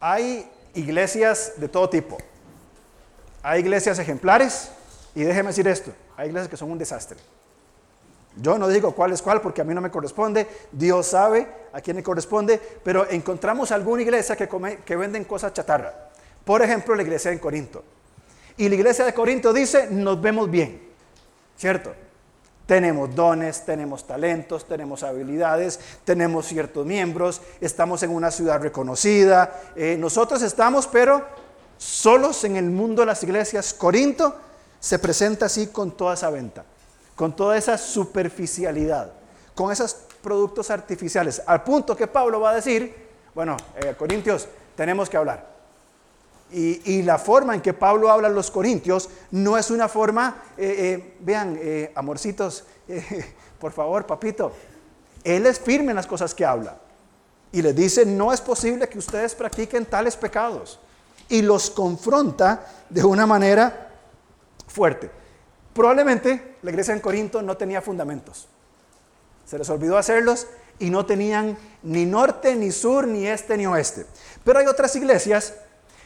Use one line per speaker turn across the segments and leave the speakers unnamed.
Hay iglesias de todo tipo. Hay iglesias ejemplares y déjeme decir esto, hay iglesias que son un desastre. Yo no digo cuál es cuál porque a mí no me corresponde, Dios sabe a quién le corresponde, pero encontramos alguna iglesia que, venden cosas chatarra. Por ejemplo, la iglesia en Corinto. Y la iglesia de Corinto dice, nos vemos bien, ¿cierto? Tenemos dones, tenemos talentos, tenemos habilidades, tenemos ciertos miembros, estamos en una ciudad reconocida. Eh, nosotros estamos, pero solos en el mundo de las iglesias. Corinto se presenta así con toda esa venta, con toda esa superficialidad, con esos productos artificiales, al punto que Pablo va a decir, bueno, eh, Corintios, tenemos que hablar. Y, la forma en que Pablo habla a los corintios no es una forma, eh, eh, vean, eh, amorcitos, por favor, papito, él es firme en las cosas que habla. Y les dice, no es posible que ustedes practiquen tales pecados. Y los confronta de una manera fuerte. Probablemente la iglesia en Corinto no tenía fundamentos. Se les olvidó hacerlos y no tenían ni norte, ni sur, ni este, ni oeste. Pero hay otras iglesias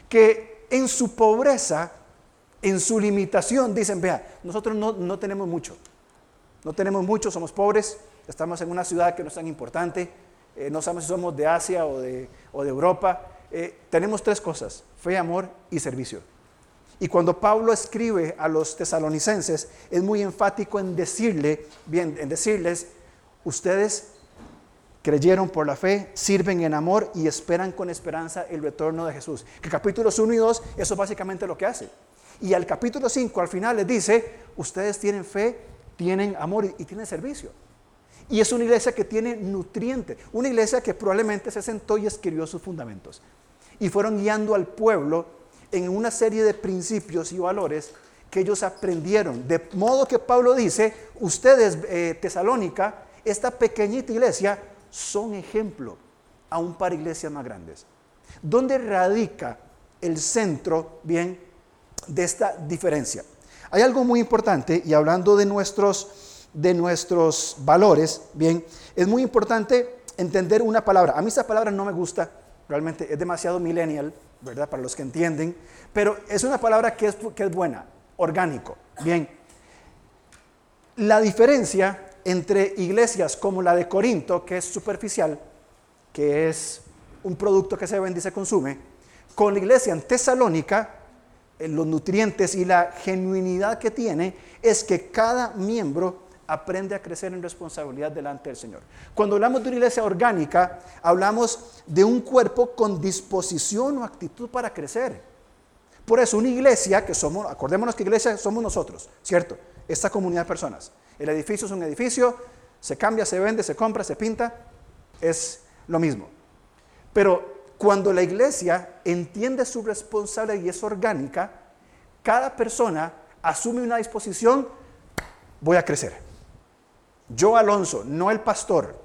que en su pobreza, en su limitación, dicen, vea, nosotros no, tenemos mucho, no tenemos mucho, somos pobres, estamos en una ciudad que no es tan importante, eh, no sabemos si somos de Asia o de, Europa, eh, tenemos tres cosas, fe, amor y servicio. Y cuando Pablo escribe a los tesalonicenses, es muy enfático en decirle, bien, en decirles, ustedes creyeron por la fe, sirven en amor y esperan con esperanza el retorno de Jesús. Que capítulos 1 y 2, eso es básicamente lo que hace. Y al capítulo 5, al final les dice, ustedes tienen fe, tienen amor y, tienen servicio. Y es una iglesia que tiene nutriente, una iglesia que probablemente se sentó y escribió sus fundamentos. Y fueron guiando al pueblo en una serie de principios y valores que ellos aprendieron. De modo que Pablo dice, ustedes, eh, Tesalónica, esta pequeñita iglesia, son ejemplo aún para iglesias más grandes. ¿Dónde radica el centro, bien, de esta diferencia? Hay algo muy importante, y hablando de nuestros, de nuestros valores, bien, es muy importante entender una palabra. A mí esa palabra no me gusta, realmente es demasiado millennial, ¿verdad? Para los que entienden, pero es una palabra que es, que es buena, orgánico, bien. La diferencia entre iglesias como la de Corinto, que es superficial, que es un producto que se vende y se consume, con la iglesia en Tesalónica, los nutrientes y la genuinidad que tiene es que cada miembro aprende a crecer en responsabilidad delante del Señor. Cuando hablamos de una iglesia orgánica, hablamos de un cuerpo con disposición o actitud para crecer. Por eso una iglesia que somos, acordémonos que iglesia somos nosotros, ¿cierto? Esta comunidad de personas. El edificio es un edificio, se cambia, se vende, se compra, se pinta, es lo mismo. Pero cuando la iglesia entiende su responsabilidad y es orgánica, cada persona asume una disposición, voy a crecer. Yo, Alonso, no el pastor,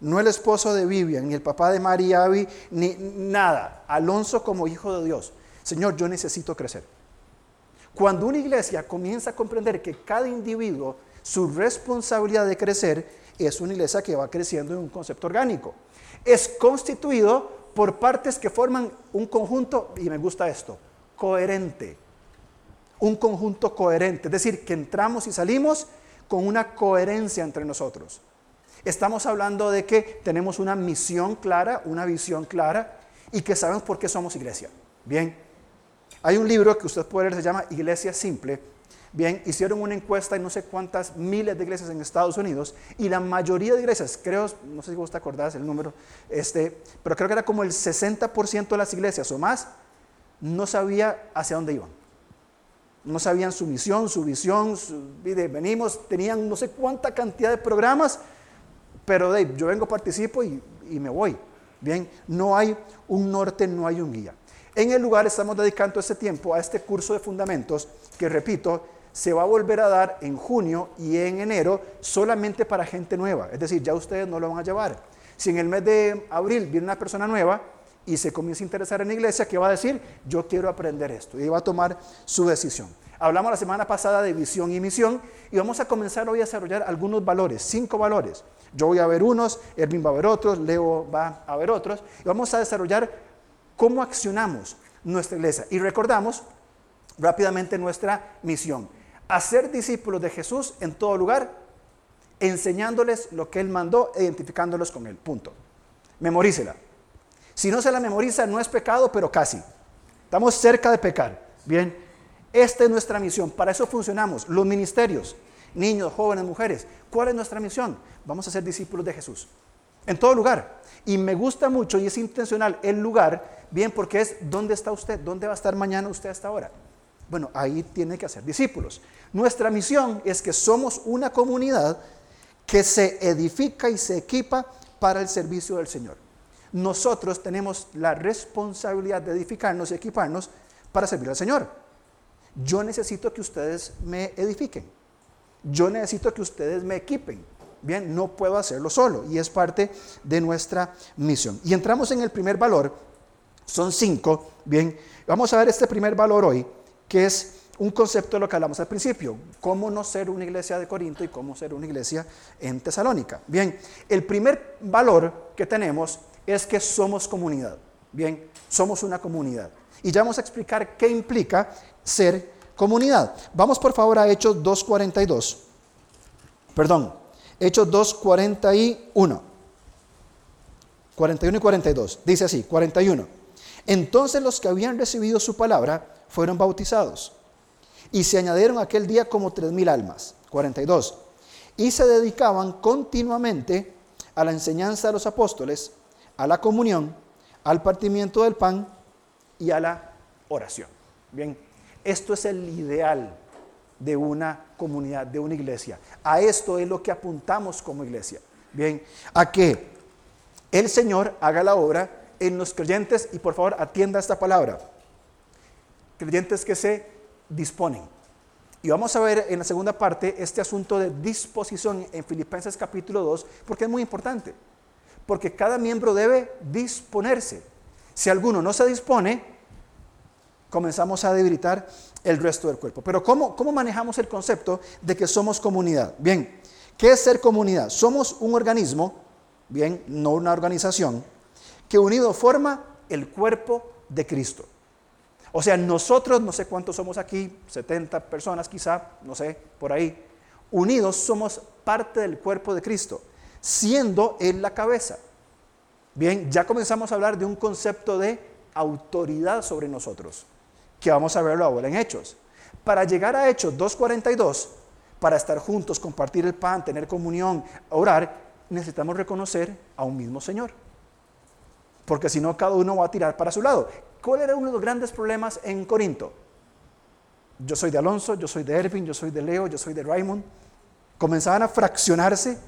no el esposo de Vivian, ni el papá de María Abby, ni nada. Alonso como hijo de Dios. Señor, yo necesito crecer. Cuando una iglesia comienza a comprender que cada individuo su responsabilidad de crecer es una iglesia que va creciendo en un concepto orgánico. Es constituido por partes que forman un conjunto, y me gusta esto, coherente. Un conjunto coherente, es decir, que entramos y salimos con una coherencia entre nosotros. Estamos hablando de que tenemos una misión clara, una visión clara y que sabemos por qué somos iglesia. Bien, hay un libro que usted puede leer, se llama Iglesia Simple, Bien, hicieron una encuesta en no sé cuántas miles de iglesias en Estados Unidos y la mayoría de iglesias, creo, no sé si vos te acordás el número, este, pero creo que era como el 60% de las iglesias o más, no sabía hacia dónde iban. No sabían su misión, su visión, venimos, tenían no sé cuánta cantidad de programas, pero Dave, yo vengo, participo y, y me voy. Bien, no hay un norte, no hay un guía. En el lugar estamos dedicando ese tiempo a este curso de fundamentos que, repito, se va a volver a dar en junio y en enero solamente para gente nueva. Es decir, ya ustedes no lo van a llevar. Si en el mes de abril viene una persona nueva y se comienza a interesar en la iglesia, ¿qué va a decir? Yo quiero aprender esto. Y va a tomar su decisión. Hablamos la semana pasada de visión y misión y vamos a comenzar hoy a desarrollar algunos valores, cinco valores. Yo voy a ver unos, Erwin va a ver otros, Leo va a ver otros y vamos a desarrollar ¿Cómo accionamos nuestra iglesia? Y recordamos rápidamente nuestra misión. Hacer discípulos de Jesús en todo lugar, enseñándoles lo que Él mandó, identificándolos con Él. Punto. Memorícela. Si no se la memoriza, no es pecado, pero casi. Estamos cerca de pecar. Bien, esta es nuestra misión. Para eso funcionamos. Los ministerios, niños, jóvenes, mujeres. ¿Cuál es nuestra misión? Vamos a ser discípulos de Jesús. En todo lugar. Y me gusta mucho y es intencional el lugar, bien, porque es dónde está usted, dónde va a estar mañana usted hasta ahora. Bueno, ahí tiene que hacer discípulos. Nuestra misión es que somos una comunidad que se edifica y se equipa para el servicio del Señor. Nosotros tenemos la responsabilidad de edificarnos y equiparnos para servir al Señor. Yo necesito que ustedes me edifiquen. Yo necesito que ustedes me equipen. Bien, no puedo hacerlo solo y es parte de nuestra misión. Y entramos en el primer valor, son cinco. Bien, vamos a ver este primer valor hoy, que es un concepto de lo que hablamos al principio, cómo no ser una iglesia de Corinto y cómo ser una iglesia en Tesalónica. Bien, el primer valor que tenemos es que somos comunidad. Bien, somos una comunidad. Y ya vamos a explicar qué implica ser comunidad. Vamos por favor a Hechos 2.42. Perdón, Hechos 2.41. 41 y 42. Dice así, 41. Entonces los que habían recibido su palabra fueron bautizados y se añadieron aquel día como tres mil almas. 42. Y se dedicaban continuamente a la enseñanza de los apóstoles, a la comunión, al partimiento del pan y a la oración. Bien, esto es el ideal de una comunidad, de una iglesia. A esto es lo que apuntamos como iglesia. Bien, a que el Señor haga la obra en los creyentes y por favor atienda esta palabra. Creyentes que se disponen. Y vamos a ver en la segunda parte este asunto de disposición en Filipenses capítulo 2, porque es muy importante. Porque cada miembro debe disponerse. Si alguno no se dispone, comenzamos a debilitar el resto del cuerpo. Pero ¿cómo, ¿cómo manejamos el concepto de que somos comunidad? Bien, ¿qué es ser comunidad? Somos un organismo, bien, no una organización, que unido forma el cuerpo de Cristo. O sea, nosotros, no sé cuántos somos aquí, 70 personas quizá, no sé, por ahí, unidos somos parte del cuerpo de Cristo, siendo Él la cabeza. Bien, ya comenzamos a hablar de un concepto de autoridad sobre nosotros que vamos a verlo ahora en Hechos. Para llegar a Hechos 2.42, para estar juntos, compartir el pan, tener comunión, orar, necesitamos reconocer a un mismo Señor. Porque si no, cada uno va a tirar para su lado. ¿Cuál era uno de los grandes problemas en Corinto? Yo soy de Alonso, yo soy de Ervin, yo soy de Leo, yo soy de Raymond. Comenzaban a fraccionarse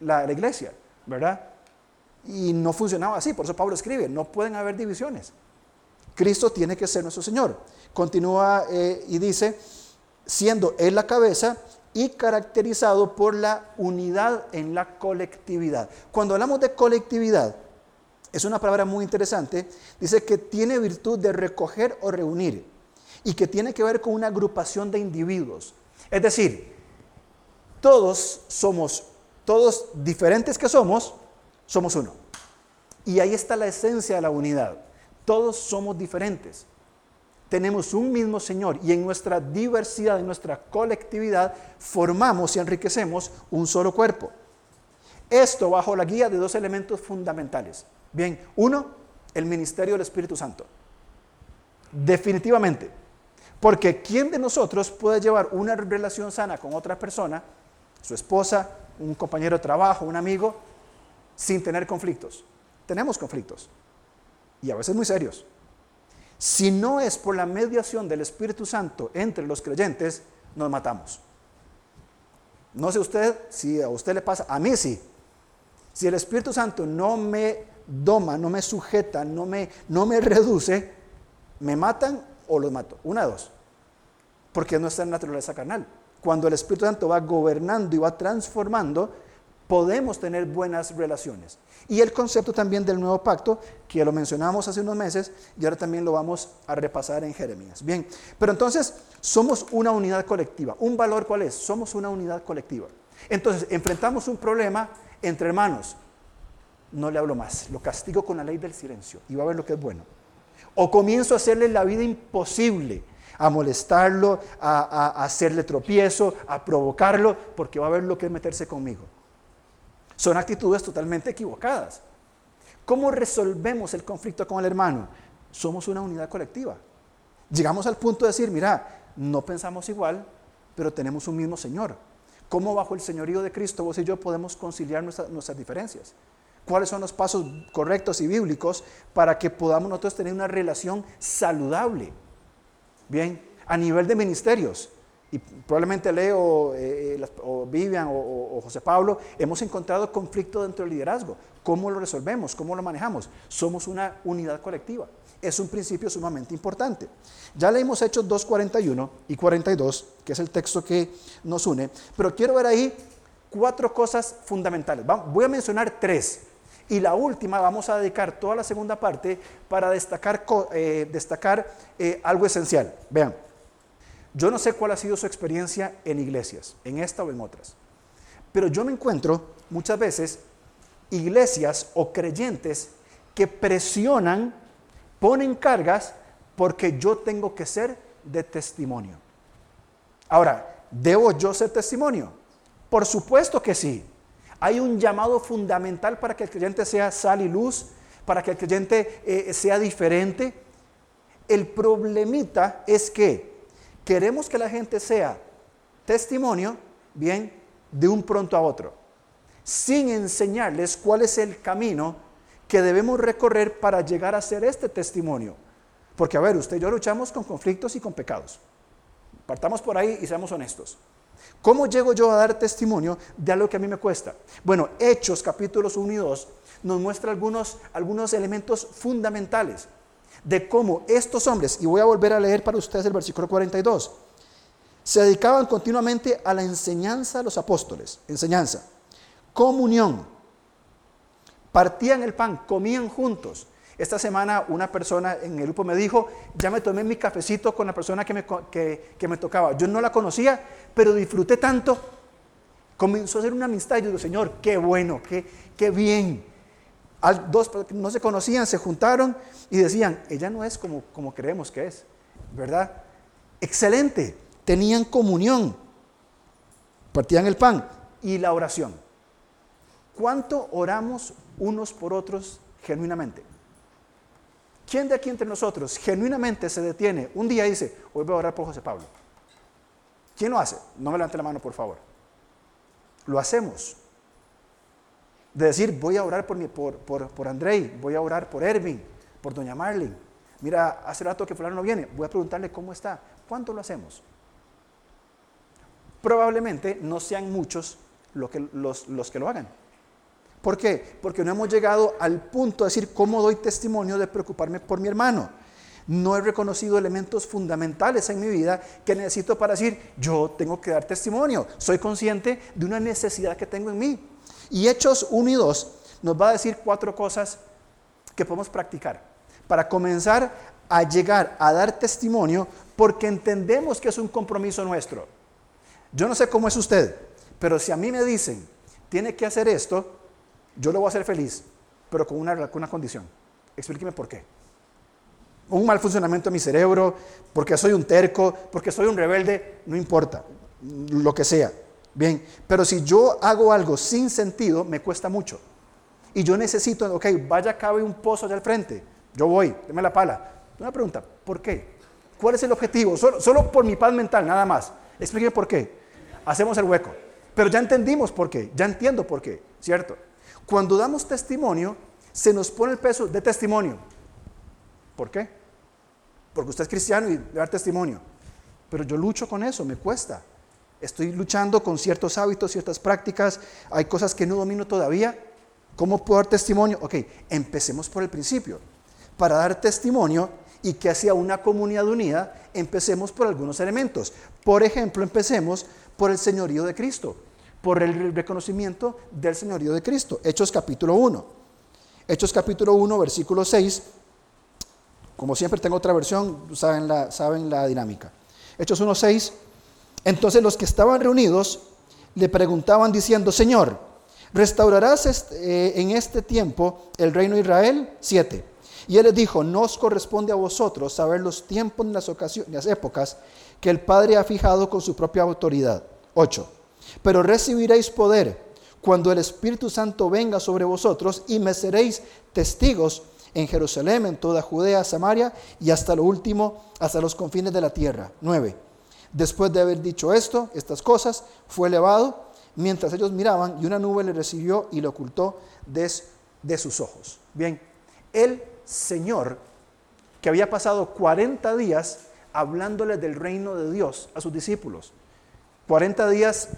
la, iglesia, ¿verdad? Y no funcionaba así, por eso Pablo escribe, no pueden haber divisiones. Cristo tiene que ser nuestro Señor. Continúa eh, y dice, siendo Él la cabeza y caracterizado por la unidad en la colectividad. Cuando hablamos de colectividad, es una palabra muy interesante, dice que tiene virtud de recoger o reunir y que tiene que ver con una agrupación de individuos. Es decir, todos somos, todos diferentes que somos, somos uno. Y ahí está la esencia de la unidad. Todos somos diferentes tenemos un mismo Señor y en nuestra diversidad, en nuestra colectividad, formamos y enriquecemos un solo cuerpo. Esto bajo la guía de dos elementos fundamentales. Bien, uno, el ministerio del Espíritu Santo. Definitivamente. Porque ¿quién de nosotros puede llevar una relación sana con otra persona, su esposa, un compañero de trabajo, un amigo, sin tener conflictos? Tenemos conflictos. Y a veces muy serios. Si no es por la mediación del Espíritu Santo entre los creyentes, nos matamos. No sé usted si a usted le pasa, a mí sí. Si el Espíritu Santo no me doma, no me sujeta, no me, no me reduce, me matan o los mato. Una dos. Porque no está en naturaleza carnal. Cuando el Espíritu Santo va gobernando y va transformando, podemos tener buenas relaciones. Y el concepto también del nuevo pacto, que lo mencionamos hace unos meses y ahora también lo vamos a repasar en Jeremías. Bien, pero entonces somos una unidad colectiva. ¿Un valor cuál es? Somos una unidad colectiva. Entonces, enfrentamos un problema entre hermanos. No le hablo más, lo castigo con la ley del silencio y va a ver lo que es bueno. O comienzo a hacerle la vida imposible, a molestarlo, a, hacerle tropiezo, a provocarlo, porque va a ver lo que es meterse conmigo. Son actitudes totalmente equivocadas. ¿Cómo resolvemos el conflicto con el hermano? Somos una unidad colectiva. Llegamos al punto de decir, mira, no pensamos igual, pero tenemos un mismo Señor. ¿Cómo bajo el señorío de Cristo vos y yo podemos conciliar nuestras diferencias? ¿Cuáles son los pasos correctos y bíblicos para que podamos nosotros tener una relación saludable? Bien, a nivel de ministerios, y probablemente Leo eh, o Vivian o, José Pablo, hemos encontrado conflicto dentro del liderazgo. ¿Cómo lo resolvemos? ¿Cómo lo manejamos? Somos una unidad colectiva. Es un principio sumamente importante. Ya leímos Hechos 2, 41 y 42, que es el texto que nos une, pero quiero ver ahí cuatro cosas fundamentales. Voy a mencionar tres. Y la última, vamos a dedicar toda la segunda parte para destacar, eh, destacar algo esencial. Vean. Yo no sé cuál ha sido su experiencia en iglesias, en esta o en otras, pero yo me encuentro muchas veces iglesias o creyentes que presionan, ponen cargas porque yo tengo que ser de testimonio. Ahora, ¿debo yo ser testimonio? Por supuesto que sí. Hay un llamado fundamental para que el creyente sea sal y luz, para que el creyente eh, sea diferente. El problemita es que queremos que la gente sea testimonio, bien, de un pronto a otro, sin enseñarles cuál es el camino que debemos recorrer para llegar a ser este testimonio. Porque, a ver, usted y yo luchamos con conflictos y con pecados. Partamos por ahí y seamos honestos. ¿Cómo llego yo a dar testimonio de algo que a mí me cuesta? Bueno, Hechos capítulos 1 y 2 nos muestra algunos, algunos elementos fundamentales de cómo estos hombres, y voy a volver a leer para ustedes el versículo 42, se dedicaban continuamente a la enseñanza de los apóstoles, enseñanza, comunión, partían el pan, comían juntos. Esta semana una persona en el grupo me dijo, ya me tomé mi cafecito con la persona que me, que, me tocaba. Yo no la conocía, pero disfruté tanto. Comenzó a ser una amistad y yo digo, Señor, qué bueno, qué, qué bien dos no se conocían, se juntaron y decían, ella no es como, como creemos que es, ¿verdad? Excelente, tenían comunión, partían el pan y la oración. ¿Cuánto oramos unos por otros genuinamente? ¿Quién de aquí entre nosotros genuinamente se detiene un día y dice, hoy voy a orar por José Pablo? ¿Quién lo hace? No me levante la mano, por favor. Lo hacemos. De decir, voy a orar por, mi, por, por, Andrei, voy a orar por Ervin, por doña Marlene. Mira, hace rato que fulano no viene, voy a preguntarle cómo está. ¿Cuánto lo hacemos? Probablemente no sean muchos que, los que lo hagan. ¿Por qué? Porque no hemos llegado al punto de decir cómo doy testimonio de preocuparme por mi hermano. No he reconocido elementos fundamentales en mi vida que necesito para decir, yo tengo que dar testimonio. Soy consciente de una necesidad que tengo en mí. Y Hechos 1 y 2 nos va a decir cuatro cosas que podemos practicar para comenzar a llegar a dar testimonio porque entendemos que es un compromiso nuestro. Yo no sé cómo es usted, pero si a mí me dicen, tiene que hacer esto, yo lo voy a hacer feliz, pero con una, con una condición. Explíqueme por qué. Un mal funcionamiento de mi cerebro, porque soy un terco, porque soy un rebelde, no importa, lo que sea. Bien, pero si yo hago algo sin sentido, me cuesta mucho. Y yo necesito, ok, vaya, cabe un pozo allá al frente. Yo voy, deme la pala. Una pregunta, ¿por qué? ¿Cuál es el objetivo? Solo, por mi paz mental, nada más. Explíqueme por qué. Hacemos el hueco. Pero ya entendimos por qué, ya entiendo por qué, ¿cierto? Cuando damos testimonio, se nos pone el peso de testimonio. ¿Por qué? Porque usted es cristiano y debe dar testimonio. Pero yo lucho con eso, me cuesta. Estoy luchando con ciertos hábitos, ciertas prácticas, hay cosas que no domino todavía. ¿Cómo puedo dar testimonio? Ok, empecemos por el principio. Para dar testimonio y que hacia una comunidad unida, empecemos por algunos elementos. Por ejemplo, empecemos por el señorío de Cristo, por el reconocimiento del señorío de Cristo. Hechos capítulo 1. Hechos capítulo 1, versículo 6. Como siempre tengo otra versión, saben la, dinámica. Hechos 1, 6 entonces los que estaban reunidos le preguntaban diciendo, Señor, ¿restaurarás eh, en este tiempo el reino de Israel? Siete. Y él les dijo, no os corresponde a vosotros saber los tiempos ni las, ocasiones, las épocas que el Padre ha fijado con su propia autoridad. 8. Pero recibiréis poder cuando el Espíritu Santo venga sobre vosotros y me seréis testigos en Jerusalén, en toda Judea, Samaria y hasta lo último, hasta los confines de la tierra. 9. Después de haber dicho esto, estas cosas, fue elevado mientras ellos miraban y una nube le recibió y le ocultó de, de sus ojos. Bien, el Señor, que había pasado 40 días hablándole del reino de Dios a sus discípulos, 40 días,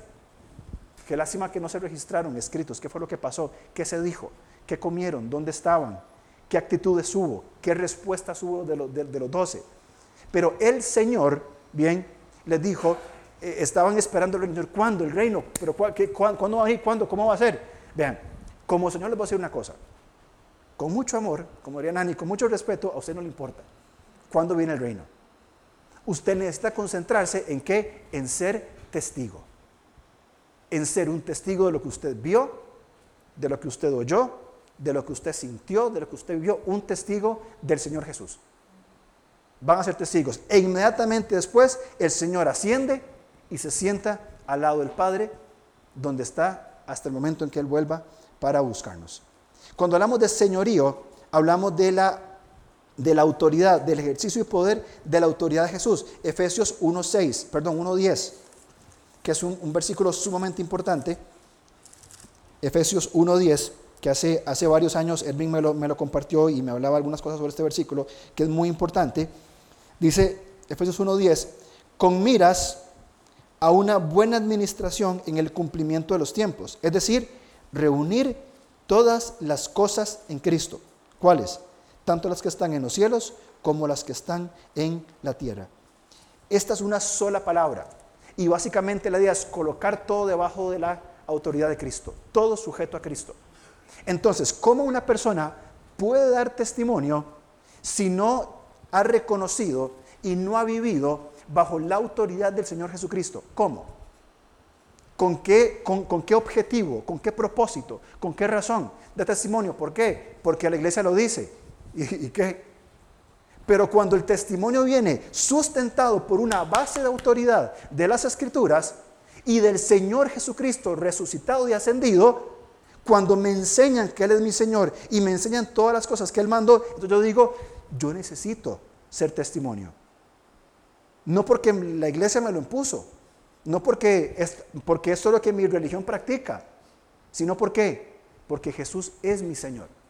qué lástima que no se registraron escritos, qué fue lo que pasó, qué se dijo, qué comieron, dónde estaban, qué actitudes hubo, qué respuestas hubo de, los, de, los doce. Pero el Señor, bien, les dijo, eh, estaban esperando el reino, ¿cuándo el reino? ¿Pero cuándo, va a ir? ¿Cuándo? ¿Cómo va a ser? Vean, como Señor les va a decir una cosa, con mucho amor, como diría Nani, con mucho respeto, a usted no le importa cuándo viene el reino. Usted necesita concentrarse en qué? En ser testigo. En ser un testigo de lo que usted vio, de lo que usted oyó, de lo que usted sintió, de lo que usted vio, un testigo del Señor Jesús. Van a ser testigos. E inmediatamente después el Señor asciende y se sienta al lado del Padre, donde está hasta el momento en que Él vuelva para buscarnos. Cuando hablamos de señorío, hablamos de la, de la autoridad, del ejercicio y poder de la autoridad de Jesús. Efesios 1.6, perdón, 1.10, que es un, versículo sumamente importante. Efesios 1.10 que hace, hace varios años Edwin me lo, me lo compartió y me hablaba algunas cosas sobre este versículo, que es muy importante. Dice Efesios 1.10, con miras a una buena administración en el cumplimiento de los tiempos, es decir, reunir todas las cosas en Cristo. ¿Cuáles? Tanto las que están en los cielos como las que están en la tierra. Esta es una sola palabra y básicamente la idea es colocar todo debajo de la autoridad de Cristo, todo sujeto a Cristo. Entonces, ¿cómo una persona puede dar testimonio si no ha reconocido y no ha vivido bajo la autoridad del Señor Jesucristo? ¿Cómo? ¿Con qué, con, qué objetivo? ¿Con qué propósito? ¿Con qué razón de testimonio? ¿Por qué? Porque la iglesia lo dice. ¿Y, ¿Y qué? Pero cuando el testimonio viene sustentado por una base de autoridad de las escrituras y del Señor Jesucristo resucitado y ascendido, cuando me enseñan que Él es mi Señor y me enseñan todas las cosas que Él mandó, entonces yo digo, yo necesito ser testimonio. No porque la iglesia me lo impuso, no porque, es, porque es lo que mi religión practica, sino porque, porque Jesús es mi Señor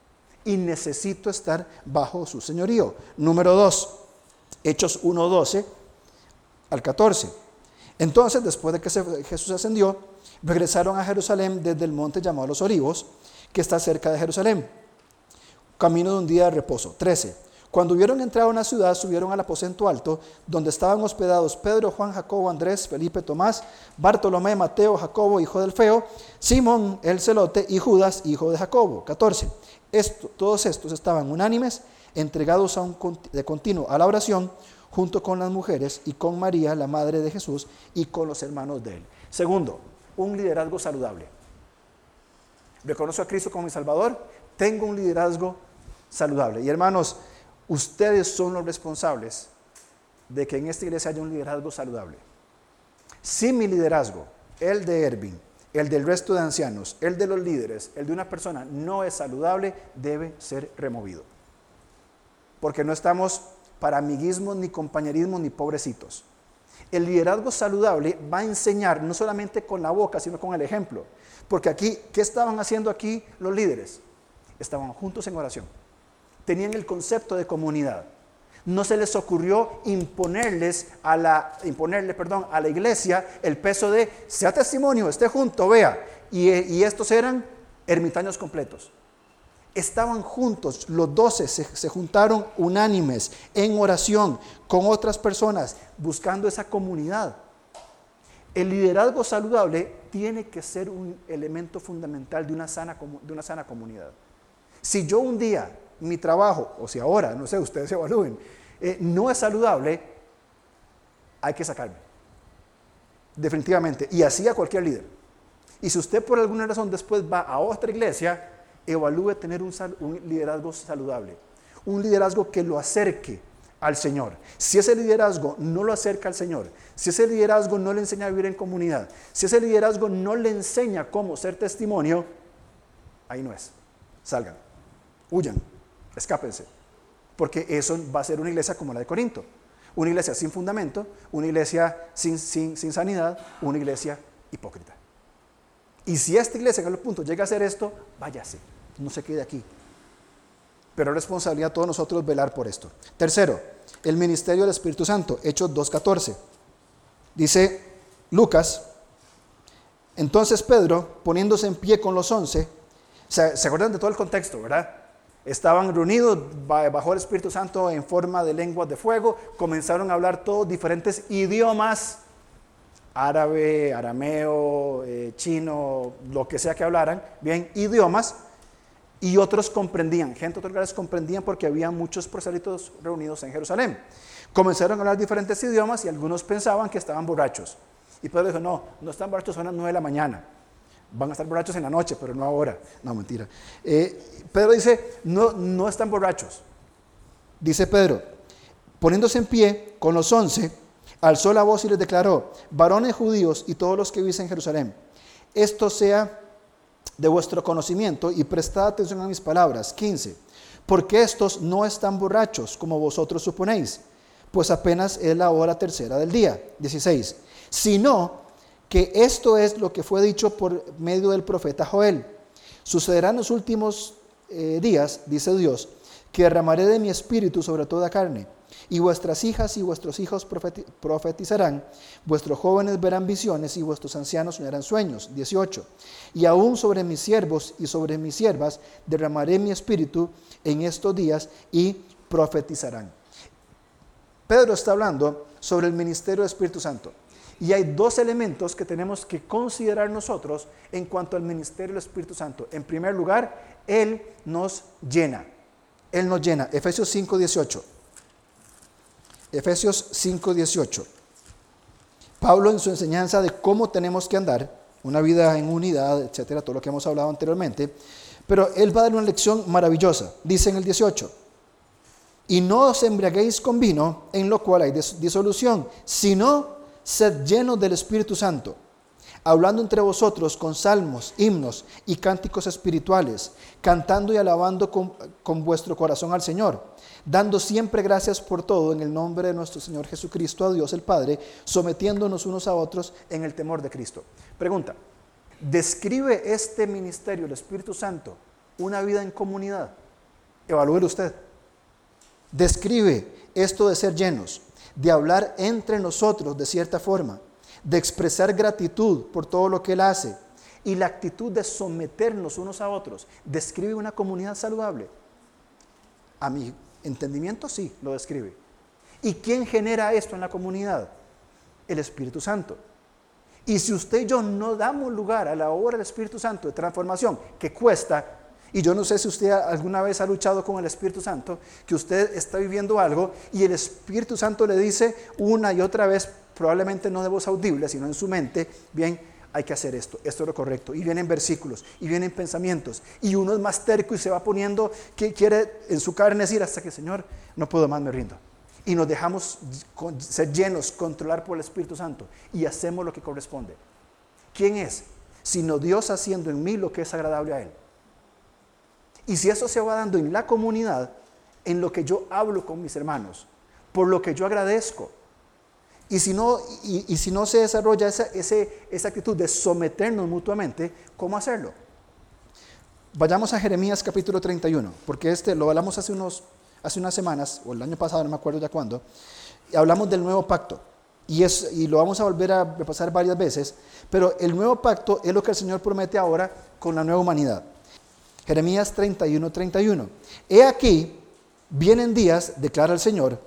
y necesito estar bajo su señorío. Número 2, Hechos 1.12 al 14. Entonces, después de que Jesús ascendió, regresaron a Jerusalén desde el monte llamado Los Olivos, que está cerca de Jerusalén, camino de un día de reposo. 13. Cuando hubieron entrado en la ciudad, subieron al aposento alto, donde estaban hospedados Pedro, Juan, Jacobo, Andrés, Felipe, Tomás, Bartolomé, Mateo, Jacobo, hijo del Feo, Simón, el celote, y Judas, hijo de Jacobo. 14. Todos estos estaban unánimes, entregados de continuo a la oración, junto con las mujeres y con María, la madre de Jesús, y con los hermanos de él. Segundo, un liderazgo saludable. Reconozco a Cristo como mi Salvador, tengo un liderazgo saludable. Y hermanos, ustedes son los responsables de que en esta iglesia haya un liderazgo saludable. Si mi liderazgo, el de Ervin, el del resto de ancianos, el de los líderes, el de una persona no es saludable, debe ser removido. Porque no estamos para amiguismo, ni compañerismo, ni pobrecitos. El liderazgo saludable va a enseñar no solamente con la boca, sino con el ejemplo. Porque aquí, ¿qué estaban haciendo aquí los líderes? Estaban juntos en oración. Tenían el concepto de comunidad. No se les ocurrió imponerles a la, imponerle, perdón, a la iglesia el peso de sea testimonio, esté junto, vea. Y, y estos eran ermitaños completos estaban juntos, los doce se, juntaron unánimes en oración con otras personas, buscando esa comunidad. El liderazgo saludable tiene que ser un elemento fundamental de una sana, de una sana comunidad. Si yo un día, mi trabajo, o si ahora, no sé, ustedes evalúen, eh, no es saludable, hay que sacarme. Definitivamente. Y así a cualquier líder. Y si usted por alguna razón después va a otra iglesia, evalúe tener un, liderazgo saludable. un liderazgo que lo acerque al Señor. Si ese liderazgo no lo acerca al Señor, si ese liderazgo no le enseña a vivir en comunidad, si ese liderazgo no le enseña cómo ser testimonio, ahí no es. Salgan, huyan, escápense, porque eso va a ser una iglesia como la de Corinto. Una iglesia sin fundamento, una iglesia sin, sin, sanidad, una iglesia hipócrita. Y si esta iglesia en el punto llega a hacer esto, váyase, no se quede aquí. Pero es responsabilidad de todos nosotros velar por esto. Tercero, el ministerio del Espíritu Santo, Hechos 2.14. Dice Lucas, entonces Pedro, poniéndose en pie con los once, se, se acuerdan de todo el contexto, ¿verdad? Estaban reunidos bajo el Espíritu Santo en forma de lenguas de fuego, comenzaron a hablar todos diferentes idiomas, árabe, arameo, eh, chino, lo que sea que hablaran, bien, idiomas, y otros comprendían, gente de otros lugares comprendían porque había muchos proselitos reunidos en Jerusalén. Comenzaron a hablar diferentes idiomas y algunos pensaban que estaban borrachos. Y Pedro dijo, no, no están borrachos, son las 9 de la mañana. Van a estar borrachos en la noche, pero no ahora. No, mentira. Eh, Pedro dice, no, no están borrachos. Dice Pedro, poniéndose en pie con los once, alzó la voz y les declaró, varones judíos y todos los que viven en Jerusalén, esto sea de vuestro conocimiento y prestad atención a mis palabras. 15. Porque estos no están borrachos como vosotros suponéis, pues apenas es la hora tercera del día. 16. Sino que esto es lo que fue dicho por medio del profeta Joel. Sucederá en los últimos eh, días, dice Dios, que derramaré de mi espíritu sobre toda carne, y vuestras hijas y vuestros hijos profetizarán, vuestros jóvenes verán visiones y vuestros ancianos soñarán sueños. 18. Y aún sobre mis siervos y sobre mis siervas derramaré mi espíritu en estos días y profetizarán. Pedro está hablando sobre el ministerio del Espíritu Santo. Y hay dos elementos que tenemos que considerar nosotros en cuanto al ministerio del Espíritu Santo. En primer lugar, Él nos llena. Él nos llena. Efesios 5, 18. Efesios 5, 18. Pablo en su enseñanza de cómo tenemos que andar, una vida en unidad, etcétera, todo lo que hemos hablado anteriormente, pero él va a dar una lección maravillosa. Dice en el 18, y no os embriaguéis con vino, en lo cual hay disolución, sino sed llenos del Espíritu Santo, hablando entre vosotros con salmos, himnos y cánticos espirituales, cantando y alabando con, vuestro corazón al Señor, dando siempre gracias por todo en el nombre de nuestro Señor Jesucristo, a Dios el Padre, sometiéndonos unos a otros en el temor de Cristo. Pregunta, ¿describe este ministerio, el Espíritu Santo, una vida en comunidad? Evalúelo usted. Describe esto de ser llenos de hablar entre nosotros de cierta forma, de expresar gratitud por todo lo que Él hace y la actitud de someternos unos a otros, describe una comunidad saludable. A mi entendimiento sí, lo describe. ¿Y quién genera esto en la comunidad? El Espíritu Santo. Y si usted y yo no damos lugar a la obra del Espíritu Santo de transformación, que cuesta, y yo no sé si usted alguna vez ha luchado con el Espíritu Santo, que usted está viviendo algo y el Espíritu Santo le dice una y otra vez, probablemente no de voz audible, sino en su mente, bien, hay que hacer esto, esto es lo correcto. Y vienen versículos, y vienen pensamientos, y uno es más terco y se va poniendo que quiere en su carne decir hasta que, Señor, no puedo más, me rindo. Y nos dejamos ser llenos, controlar por el Espíritu Santo, y hacemos lo que corresponde. ¿Quién es? Sino Dios haciendo en mí lo que es agradable a Él. Y si eso se va dando en la comunidad, en lo que yo hablo con mis hermanos, por lo que yo agradezco, y si no, se desarrolla esa, actitud de someternos mutuamente, ¿cómo hacerlo? Vayamos a Jeremías capítulo 31, porque este lo hablamos hace, unas semanas, o el año pasado, no me acuerdo ya cuándo, y hablamos del nuevo pacto. Y lo vamos a volver a repasar varias veces, pero el nuevo pacto es lo que el Señor promete ahora con la nueva humanidad. Jeremías 31, 31. He aquí, vienen días, declara el Señor,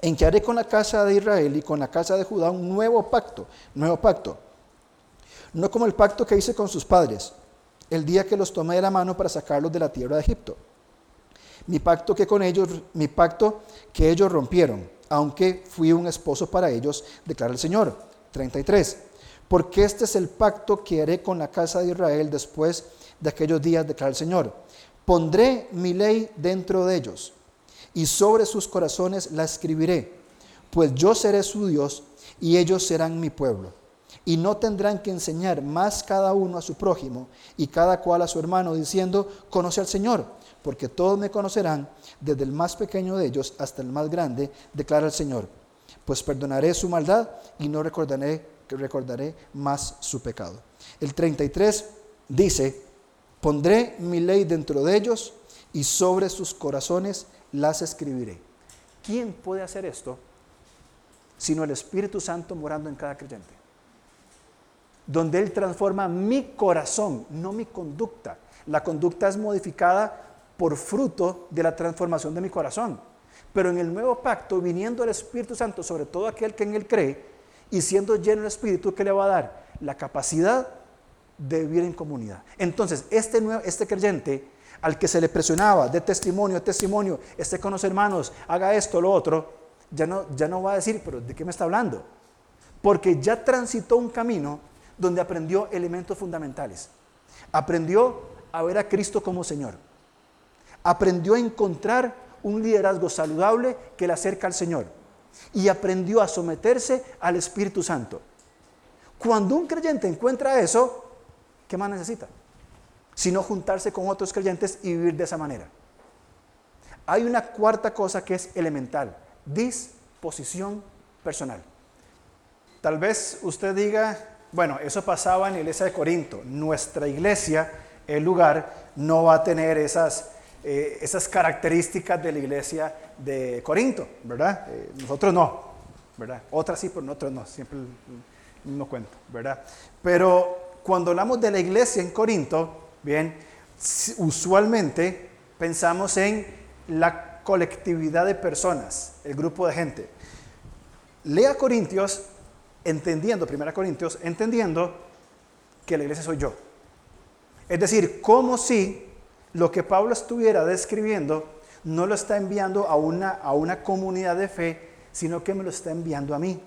en que haré con la casa de Israel y con la casa de Judá un nuevo pacto, nuevo pacto. No como el pacto que hice con sus padres, el día que los tomé de la mano para sacarlos de la tierra de Egipto. Mi pacto que con ellos, mi pacto que ellos rompieron, aunque fui un esposo para ellos, declara el Señor. 33. Porque este es el pacto que haré con la casa de Israel después de aquellos días, declara el Señor. Pondré mi ley dentro de ellos y sobre sus corazones la escribiré, pues yo seré su Dios y ellos serán mi pueblo. Y no tendrán que enseñar más cada uno a su prójimo y cada cual a su hermano, diciendo, conoce al Señor, porque todos me conocerán, desde el más pequeño de ellos hasta el más grande, declara el Señor. Pues perdonaré su maldad y no recordaré, recordaré más su pecado. El 33 dice, pondré mi ley dentro de ellos y sobre sus corazones las escribiré. ¿Quién puede hacer esto sino el Espíritu Santo morando en cada creyente? Donde Él transforma mi corazón, no mi conducta. La conducta es modificada por fruto de la transformación de mi corazón. Pero en el nuevo pacto, viniendo el Espíritu Santo sobre todo aquel que en Él cree y siendo lleno del Espíritu, ¿qué le va a dar? La capacidad de vivir en comunidad. Entonces, este, nuevo, este creyente al que se le presionaba de testimonio, testimonio, esté con los hermanos, haga esto, lo otro, ya no, ya no va a decir, pero ¿de qué me está hablando? Porque ya transitó un camino donde aprendió elementos fundamentales. Aprendió a ver a Cristo como Señor. Aprendió a encontrar un liderazgo saludable que le acerca al Señor. Y aprendió a someterse al Espíritu Santo. Cuando un creyente encuentra eso, ¿qué más necesita? Sino juntarse con otros creyentes y vivir de esa manera. Hay una cuarta cosa que es elemental, disposición personal. Tal vez usted diga, bueno, eso pasaba en la iglesia de Corinto. Nuestra iglesia, el lugar, no va a tener esas, eh, esas características de la iglesia de Corinto, ¿verdad? Eh, nosotros no, ¿verdad? Otras sí, pero nosotros no, siempre el cuento, ¿verdad? Pero cuando hablamos de la iglesia en Corinto, bien, usualmente pensamos en la colectividad de personas, el grupo de gente. Lea Corintios entendiendo, 1 Corintios, entendiendo que la iglesia soy yo. Es decir, como si lo que Pablo estuviera describiendo no lo está enviando a una, a una comunidad de fe, sino que me lo está enviando a mí.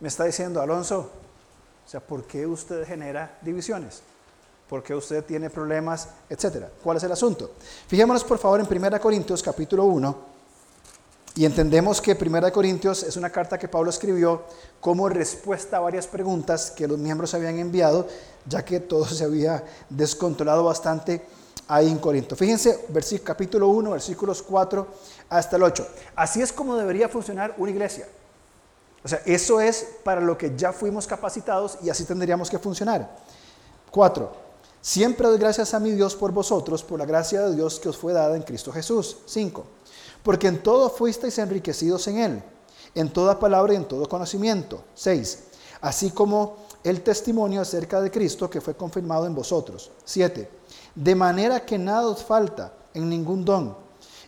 Me está diciendo, Alonso, o sea, ¿por qué usted genera divisiones? ¿Por qué usted tiene problemas, etcétera? ¿Cuál es el asunto? Fijémonos por favor en 1 Corintios capítulo 1 y entendemos que 1 Corintios es una carta que Pablo escribió como respuesta a varias preguntas que los miembros habían enviado, ya que todo se había descontrolado bastante ahí en Corinto. Fíjense, capítulo 1, versículos 4 hasta el 8. Así es como debería funcionar una iglesia. O sea, eso es para lo que ya fuimos capacitados y así tendríamos que funcionar. Cuatro, siempre doy gracias a mi Dios por vosotros, por la gracia de Dios que os fue dada en Cristo Jesús. Cinco, porque en todo fuisteis enriquecidos en Él, en toda palabra y en todo conocimiento. Seis, así como el testimonio acerca de Cristo que fue confirmado en vosotros. Siete, de manera que nada os falta en ningún don,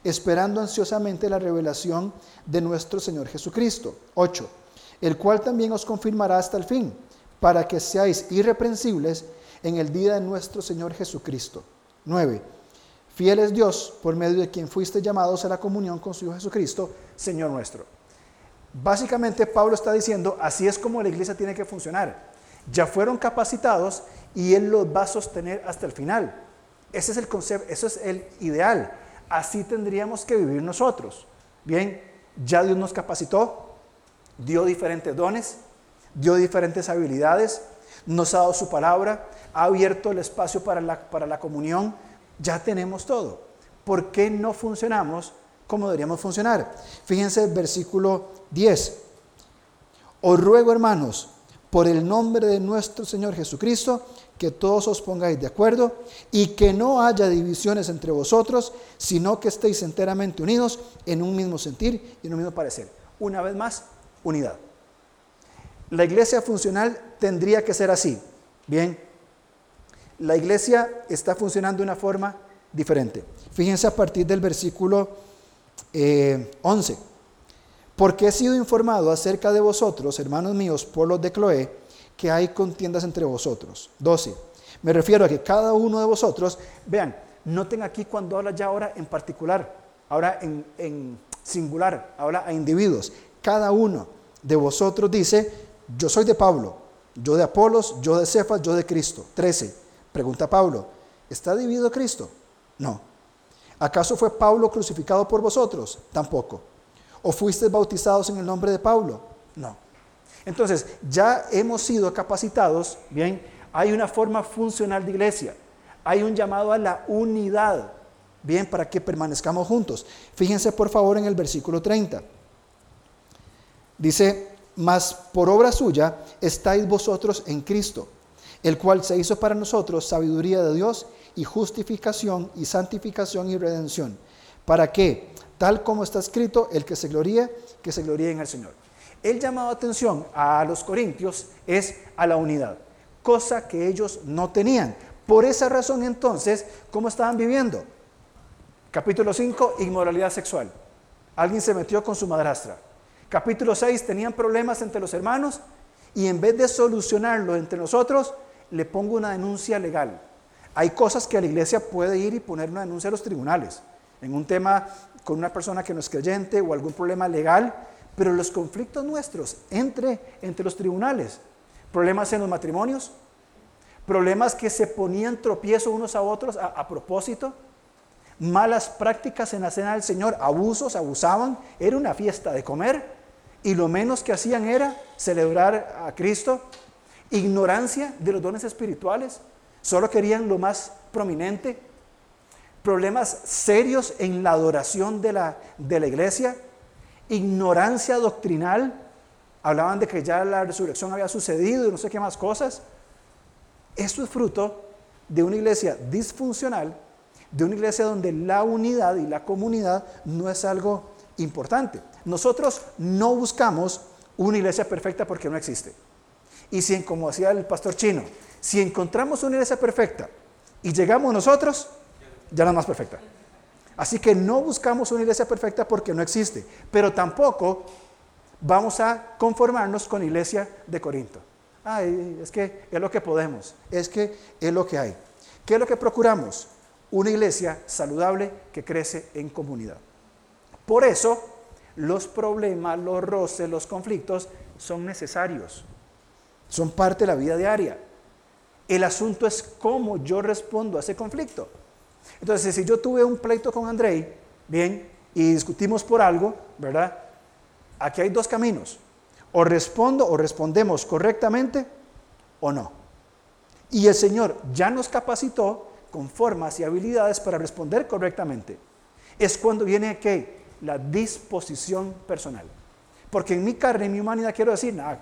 esperando ansiosamente la revelación de nuestro Señor Jesucristo. Ocho, el cual también os confirmará hasta el fin, para que seáis irreprensibles en el día de nuestro Señor Jesucristo. 9. Fiel es Dios, por medio de quien fuiste llamados a la comunión con su Hijo Jesucristo, Señor nuestro. Básicamente Pablo está diciendo, así es como la iglesia tiene que funcionar. Ya fueron capacitados y Él los va a sostener hasta el final. Ese es el concepto, eso es el ideal. Así tendríamos que vivir nosotros. Bien, ya Dios nos capacitó, dio diferentes dones, dio diferentes habilidades, nos ha dado su palabra, ha abierto el espacio para la, para la comunión, ya tenemos todo. ¿Por qué no funcionamos como deberíamos funcionar? Fíjense el versículo 10. Os ruego, hermanos, por el nombre de nuestro Señor Jesucristo, que todos os pongáis de acuerdo y que no haya divisiones entre vosotros, sino que estéis enteramente unidos en un mismo sentir y en un mismo parecer. Una vez más, unidad. La iglesia funcional tendría que ser así. Bien, la iglesia está funcionando de una forma diferente. Fíjense a partir del versículo 11. Eh, Porque he sido informado acerca de vosotros, hermanos míos, por los de Cloé, que hay contiendas entre vosotros. 12. Me refiero a que cada uno de vosotros, vean, noten aquí cuando habla ya ahora en particular, ahora en singular, habla a individuos. Cada uno de vosotros dice, yo soy de Pablo, yo de Apolos, yo de Cefas, yo de Cristo. 13. Pregunta Pablo, ¿está dividido Cristo? No. ¿Acaso fue Pablo crucificado por vosotros? Tampoco. ¿O fuisteis bautizados en el nombre de Pablo? No. Entonces, ya hemos sido capacitados, bien, hay una forma funcional de iglesia, hay un llamado a la unidad, bien, para que permanezcamos juntos. Fíjense por favor en el versículo 30. Dice, mas por obra suya estáis vosotros en Cristo, el cual se hizo para nosotros sabiduría de Dios y justificación y santificación y redención. ¿Para que, Tal como está escrito, el que se gloríe, que se gloríe en el Señor. El llamado atención a los corintios es a la unidad, cosa que ellos no tenían. Por esa razón entonces, ¿cómo estaban viviendo? Capítulo 5, inmoralidad sexual. Alguien se metió con su madrastra. Capítulo 6, tenían problemas entre los hermanos y en vez de solucionarlo entre nosotros, le pongo una denuncia legal. Hay cosas que la iglesia puede ir y poner una denuncia a los tribunales. En un tema con una persona que no es creyente o algún problema legal, pero los conflictos nuestros entre, entre los tribunales, problemas en los matrimonios, problemas que se ponían tropiezo unos a otros a, a propósito, malas prácticas en la cena del Señor, abusos, abusaban, era una fiesta de comer y lo menos que hacían era celebrar a Cristo, ignorancia de los dones espirituales, Solo querían lo más prominente. Problemas serios en la adoración de la, de la iglesia. Ignorancia doctrinal. Hablaban de que ya la resurrección había sucedido y no sé qué más cosas. Esto es fruto de una iglesia disfuncional, de una iglesia donde la unidad y la comunidad no es algo importante. Nosotros no buscamos una iglesia perfecta porque no existe. Y si, como decía el pastor chino, si encontramos una iglesia perfecta y llegamos nosotros, ya la más perfecta. Así que no buscamos una iglesia perfecta porque no existe, pero tampoco vamos a conformarnos con iglesia de Corinto. Ay, es que es lo que podemos, es que es lo que hay. ¿Qué es lo que procuramos? Una iglesia saludable que crece en comunidad. Por eso, los problemas, los roces, los conflictos son necesarios, son parte de la vida diaria. El asunto es cómo yo respondo a ese conflicto. Entonces, si yo tuve un pleito con Andrei, bien, y discutimos por algo, ¿verdad? Aquí hay dos caminos. O respondo o respondemos correctamente o no. Y el Señor ya nos capacitó con formas y habilidades para responder correctamente. Es cuando viene que la disposición personal. Porque en mi carne, en mi humanidad quiero decir, nada,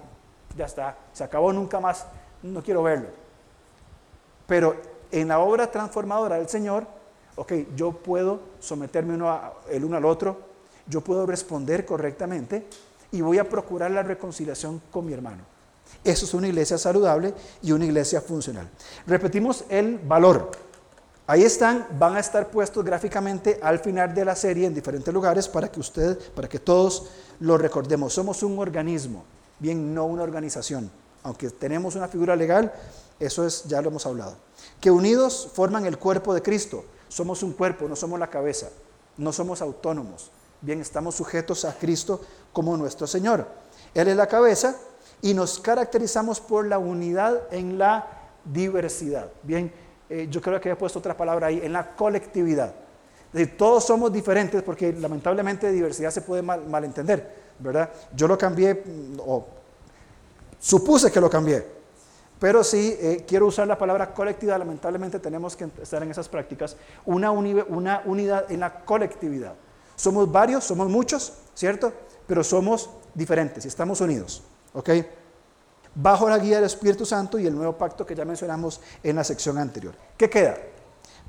ya está, se acabó nunca más, no quiero verlo. Pero en la obra transformadora del Señor, ok, yo puedo someterme uno el uno al otro, yo puedo responder correctamente y voy a procurar la reconciliación con mi hermano. Eso es una iglesia saludable y una iglesia funcional. Repetimos el valor. Ahí están, van a estar puestos gráficamente al final de la serie en diferentes lugares para que usted, para que todos lo recordemos. Somos un organismo, bien, no una organización. Aunque tenemos una figura legal, eso es, ya lo hemos hablado. Que unidos forman el cuerpo de Cristo. Somos un cuerpo, no somos la cabeza. No somos autónomos. Bien, estamos sujetos a Cristo como nuestro Señor. Él es la cabeza y nos caracterizamos por la unidad en la diversidad. Bien, eh, yo creo que he puesto otra palabra ahí, en la colectividad. Todos somos diferentes porque lamentablemente diversidad se puede mal, malentender, ¿verdad? Yo lo cambié, mm, o supuse que lo cambié, pero sí, eh, quiero usar la palabra colectividad, lamentablemente tenemos que estar en esas prácticas, una, una unidad en la colectividad. Somos varios, somos muchos, ¿cierto? Pero somos diferentes y estamos unidos, ¿ok? Bajo la guía del Espíritu Santo y el nuevo pacto que ya mencionamos en la sección anterior. ¿Qué queda?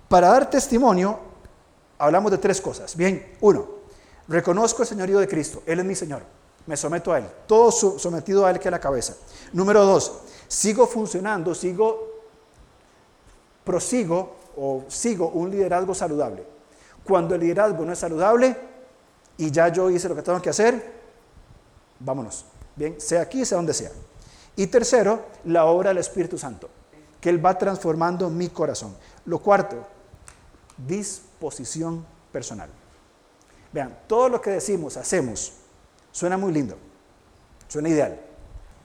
Para dar testimonio, hablamos de tres cosas. Bien, uno, reconozco el señorío de Cristo, Él es mi Señor, me someto a Él, todo sometido a Él que es la cabeza. Número dos, sigo funcionando, sigo, prosigo o sigo un liderazgo saludable. Cuando el liderazgo no es saludable y ya yo hice lo que tengo que hacer, vámonos. Bien, sea aquí, sea donde sea. Y tercero, la obra del Espíritu Santo, que Él va transformando mi corazón. Lo cuarto, disposición personal. Vean, todo lo que decimos, hacemos, suena muy lindo, suena ideal.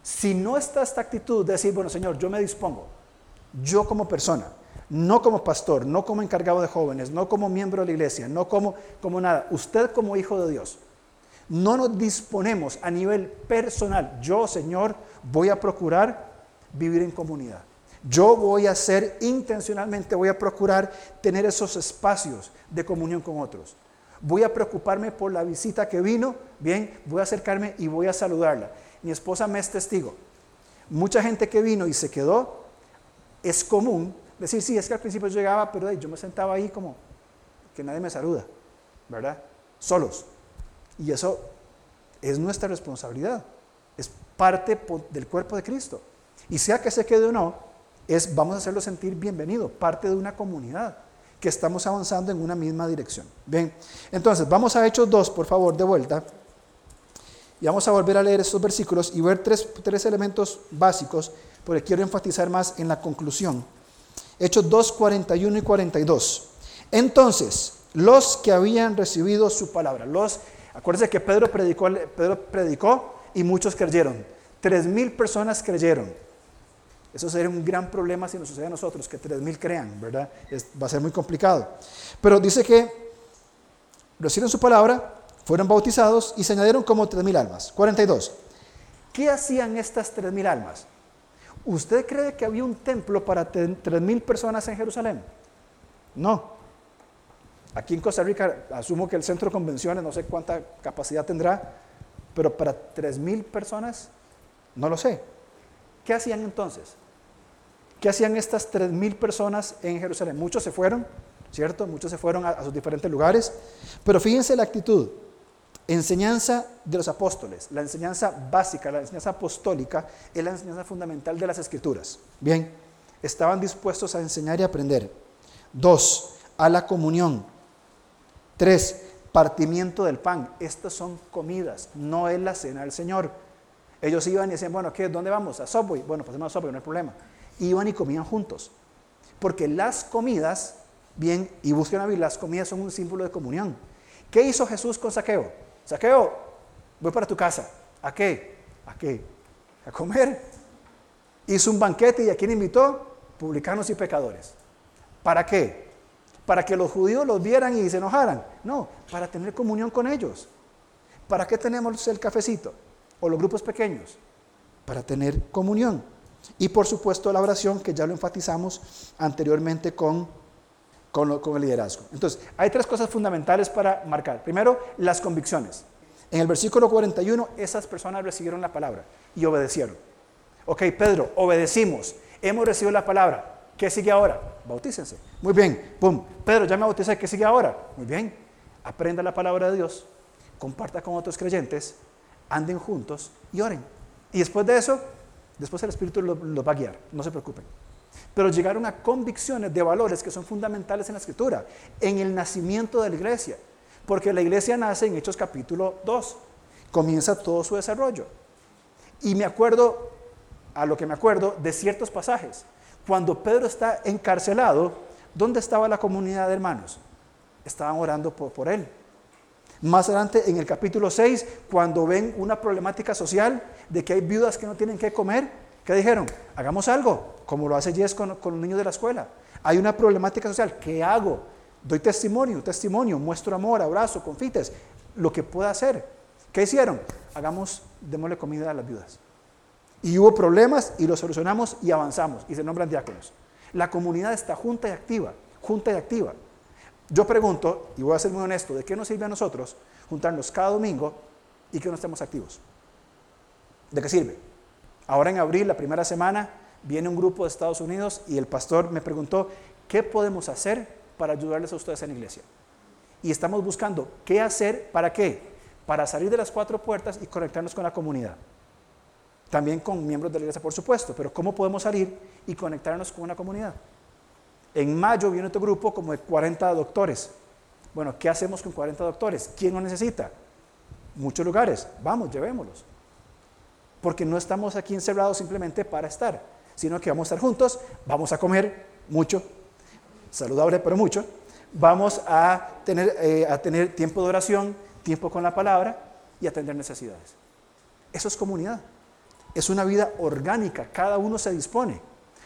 Si no está esta actitud de decir, bueno Señor, yo me dispongo, yo como persona, no como pastor, no como encargado de jóvenes, no como miembro de la iglesia, no como, como nada, usted como hijo de Dios, no nos disponemos a nivel personal, yo Señor voy a procurar vivir en comunidad. Yo voy a hacer intencionalmente, voy a procurar tener esos espacios de comunión con otros. Voy a preocuparme por la visita que vino, bien, voy a acercarme y voy a saludarla. Mi esposa me es testigo. Mucha gente que vino y se quedó, es común decir, sí, es que al principio yo llegaba, pero yo me sentaba ahí como que nadie me saluda, ¿verdad? Solos. Y eso es nuestra responsabilidad, es parte del cuerpo de Cristo. Y sea que se quede o no, es vamos a hacerlo sentir bienvenido, parte de una comunidad que estamos avanzando en una misma dirección. Bien, entonces vamos a Hechos 2, por favor, de vuelta. Y vamos a volver a leer estos versículos y ver tres, tres elementos básicos, porque quiero enfatizar más en la conclusión. Hechos 2, 41 y 42. Entonces, los que habían recibido su palabra, los, acuérdense que Pedro predicó, Pedro predicó y muchos creyeron. Tres mil personas creyeron. Eso sería un gran problema si nos sucede a nosotros, que tres mil crean, ¿verdad? va a ser muy complicado. Pero dice que recibieron su palabra, fueron bautizados y se añadieron como tres mil almas. 42. ¿Qué hacían estas tres mil almas? ¿Usted cree que había un templo para tres mil personas en Jerusalén? No. Aquí en Costa Rica asumo que el centro de convenciones, no sé cuánta capacidad tendrá, pero para tres mil personas, no lo sé. ¿Qué hacían entonces? ¿Qué hacían estas tres mil personas en Jerusalén? Muchos se fueron, ¿cierto? Muchos se fueron a sus diferentes lugares, pero fíjense la actitud. Enseñanza de los apóstoles, la enseñanza básica, la enseñanza apostólica, es la enseñanza fundamental de las escrituras. Bien, estaban dispuestos a enseñar y aprender. Dos, a la comunión. Tres, partimiento del pan. Estas son comidas, no es la cena del Señor. Ellos iban y decían, bueno, ¿qué? ¿Dónde vamos? A Subway. Bueno, pasemos a Subway, no hay problema. Iban y comían juntos. Porque las comidas, bien, y busquen a ver, las comidas son un símbolo de comunión. ¿Qué hizo Jesús con Saqueo? Saqueo, voy para tu casa. ¿A qué? ¿A qué? A comer. Hizo un banquete y a quién invitó? Publicanos y pecadores. ¿Para qué? Para que los judíos los vieran y se enojaran. No, para tener comunión con ellos. ¿Para qué tenemos el cafecito? O los grupos pequeños. Para tener comunión. Y por supuesto la oración, que ya lo enfatizamos anteriormente con con, el liderazgo. Entonces, hay tres cosas fundamentales para marcar. Primero, las convicciones. En el versículo 41, esas personas recibieron la palabra y obedecieron. Ok, Pedro, obedecimos, hemos recibido la palabra. ¿Qué sigue ahora? Bautícense. Muy bien, pum. Pedro, ya me bauticé, ¿qué sigue ahora? Muy bien. Aprenda la palabra de Dios, comparta con otros creyentes, anden juntos y oren. Y después de eso, después el Espíritu los va a guiar, no se preocupen pero llegaron a convicciones de valores que son fundamentales en la escritura, en el nacimiento de la iglesia, porque la iglesia nace en Hechos capítulo 2, comienza todo su desarrollo. Y me acuerdo, a lo que me acuerdo, de ciertos pasajes. Cuando Pedro está encarcelado, ¿dónde estaba la comunidad de hermanos? Estaban orando por, él. Más adelante, en el capítulo 6, cuando ven una problemática social de que hay viudas que no tienen que comer, ¿qué dijeron? Hagamos algo como lo hace Jess con, los niños de la escuela. Hay una problemática social. ¿Qué hago? Doy testimonio, testimonio, muestro amor, abrazo, confites, lo que pueda hacer. ¿Qué hicieron? Hagamos, démosle comida a las viudas. Y hubo problemas y los solucionamos y avanzamos y se nombran diáconos. La comunidad está junta y activa, junta y activa. Yo pregunto, y voy a ser muy honesto, ¿de qué nos sirve a nosotros juntarnos cada domingo y que no estemos activos? ¿De qué sirve? Ahora en abril, la primera semana, viene un grupo de Estados Unidos y el pastor me preguntó, ¿qué podemos hacer para ayudarles a ustedes en la iglesia? Y estamos buscando qué hacer, ¿para qué? Para salir de las cuatro puertas y conectarnos con la comunidad. También con miembros de la iglesia, por supuesto, pero ¿cómo podemos salir y conectarnos con una comunidad? En mayo viene otro grupo como de 40 doctores. Bueno, ¿qué hacemos con 40 doctores? ¿Quién lo necesita? Muchos lugares. Vamos, llevémoslos. Porque no estamos aquí encerrados simplemente para estar sino que vamos a estar juntos, vamos a comer mucho, saludable pero mucho, vamos a tener, eh, a tener tiempo de oración, tiempo con la palabra y atender necesidades. Eso es comunidad. Es una vida orgánica, cada uno se dispone.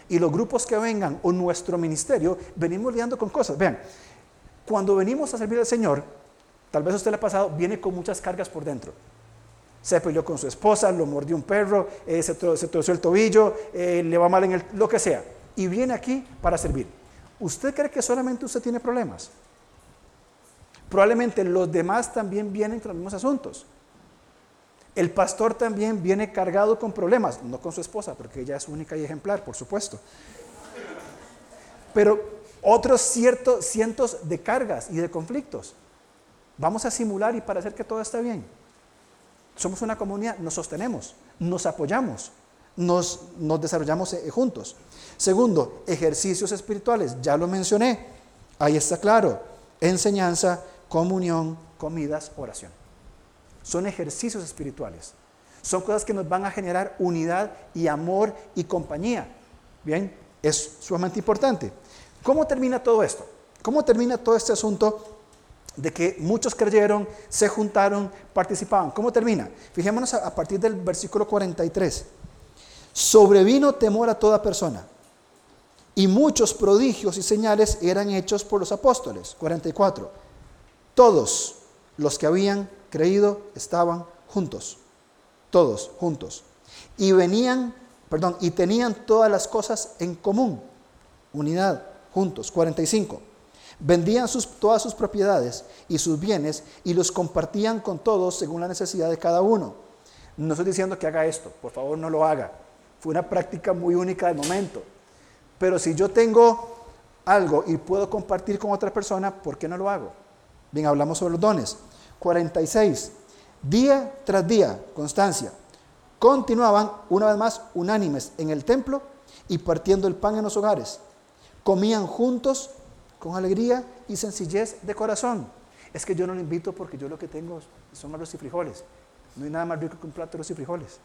y los grupos que vengan o nuestro ministerio, venimos lidiando con cosas. Vean, cuando venimos a servir al Señor, tal vez usted le ha pasado, viene con muchas cargas por dentro. Se peleó con su esposa, lo mordió un perro, eh, se, torció el tobillo, eh, le va mal en el, lo que sea. Y viene aquí para servir. ¿Usted cree que solamente usted tiene problemas? Probablemente los demás también vienen con los mismos asuntos. El pastor también viene cargado con problemas, no con su esposa, porque ella es única y ejemplar, por supuesto. Pero otros ciertos cientos de cargas y de conflictos. Vamos a simular y para hacer que todo esté bien. Somos una comunidad, nos sostenemos, nos apoyamos, nos, nos desarrollamos eh, juntos. Segundo, ejercicios espirituales, ya lo mencioné, ahí está claro, enseñanza, comunión, comidas, oración. Son ejercicios espirituales. Son cosas que nos van a generar unidad y amor y compañía. Bien, es sumamente importante. ¿Cómo termina todo esto? ¿Cómo termina todo este asunto de que muchos creyeron, se juntaron, participaban? ¿Cómo termina? Fijémonos a, partir del versículo 43. Sobrevino temor a toda persona y muchos prodigios y señales eran hechos por los apóstoles. 44. Todos los que habían creído estaban juntos, todos juntos. Y venían, perdón, y tenían todas las cosas en común, unidad, juntos. 45. Vendían sus, todas sus propiedades y sus bienes y los compartían con todos según la necesidad de cada uno. No estoy diciendo que haga esto, por favor no lo haga. Fue una práctica muy única del momento. Pero si yo tengo algo y puedo compartir con otra persona, ¿por qué no lo hago? Bien, hablamos sobre los dones. 46. Día tras día, constancia. Continuaban una vez más unánimes en el templo y partiendo el pan en los hogares. Comían juntos con alegría y sencillez de corazón. Es que yo no lo invito porque yo lo que tengo son arroz y frijoles. No hay nada más rico que un plato de arroz y frijoles.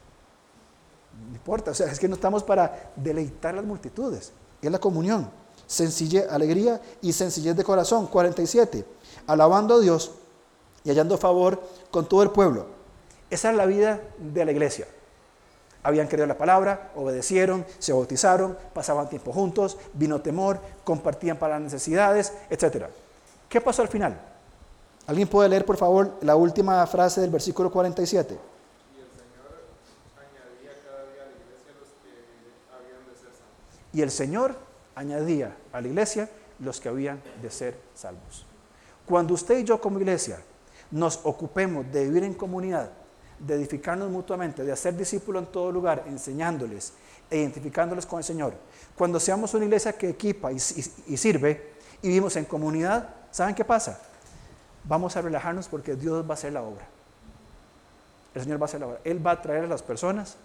No importa, o sea, es que no estamos para deleitar las multitudes. Es la comunión. Sencillez, alegría y sencillez de corazón. 47. Alabando a Dios y hallando favor con todo el pueblo. Esa es la vida de la iglesia. Habían creído la palabra, obedecieron, se bautizaron, pasaban tiempo juntos, vino temor, compartían para las necesidades, etc. ¿Qué pasó al final? ¿Alguien puede leer, por favor, la última frase del versículo 47? Y el Señor añadía a la iglesia los que habían de ser salvos. Cuando usted y yo como iglesia nos ocupemos de vivir en comunidad, de edificarnos mutuamente, de hacer discípulos en todo lugar, enseñándoles e identificándoles con el Señor. Cuando seamos una iglesia que equipa y, sirve y vivimos en comunidad, ¿saben qué pasa? Vamos a relajarnos porque Dios va a hacer la obra. El Señor va a hacer la obra. Él va a traer a las personas,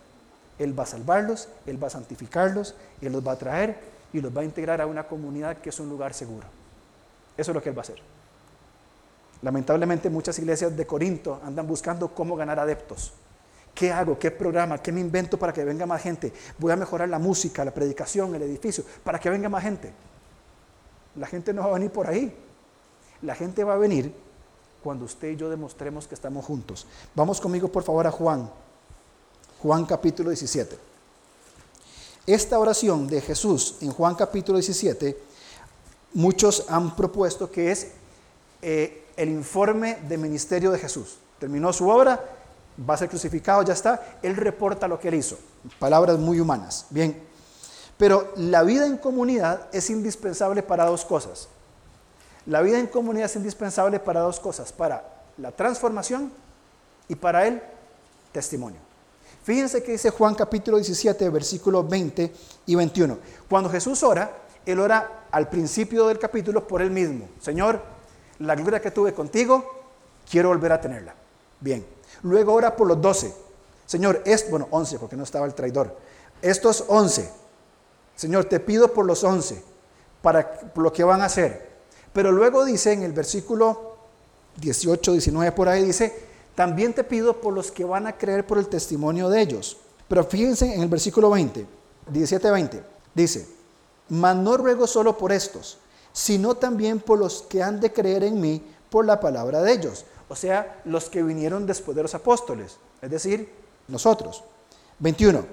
Él va a salvarlos, Él va a santificarlos, Él los va a traer y los va a integrar a una comunidad que es un lugar seguro. Eso es lo que Él va a hacer. Lamentablemente muchas iglesias de Corinto andan buscando cómo ganar adeptos. ¿Qué hago? ¿Qué programa? ¿Qué me invento para que venga más gente? Voy a mejorar la música, la predicación, el edificio, para que venga más gente. La gente no va a venir por ahí. La gente va a venir cuando usted y yo demostremos que estamos juntos. Vamos conmigo por favor a Juan. Juan capítulo 17. Esta oración de Jesús en Juan capítulo 17, muchos han propuesto que es eh, el informe de ministerio de Jesús. Terminó su obra, va a ser crucificado, ya está. Él reporta lo que él hizo. Palabras muy humanas. Bien. Pero la vida en comunidad es indispensable para dos cosas. La vida en comunidad es indispensable para dos cosas. Para la transformación y para el testimonio. Fíjense que dice Juan capítulo 17, versículos 20 y 21. Cuando Jesús ora, Él ora al principio del capítulo por Él mismo. Señor, la gloria que tuve contigo, quiero volver a tenerla. Bien. Luego ora por los doce. Señor, es, bueno, once, porque no estaba el traidor. Estos once. Señor, te pido por los once, para lo que van a hacer. Pero luego dice en el versículo 18, 19 por ahí, dice, también te pido por los que van a creer por el testimonio de ellos. Pero fíjense en el versículo 20, 17, 20, dice, mas no ruego solo por estos, sino también por los que han de creer en mí por la palabra de ellos. O sea, los que vinieron después de los apóstoles, es decir, nosotros. 21.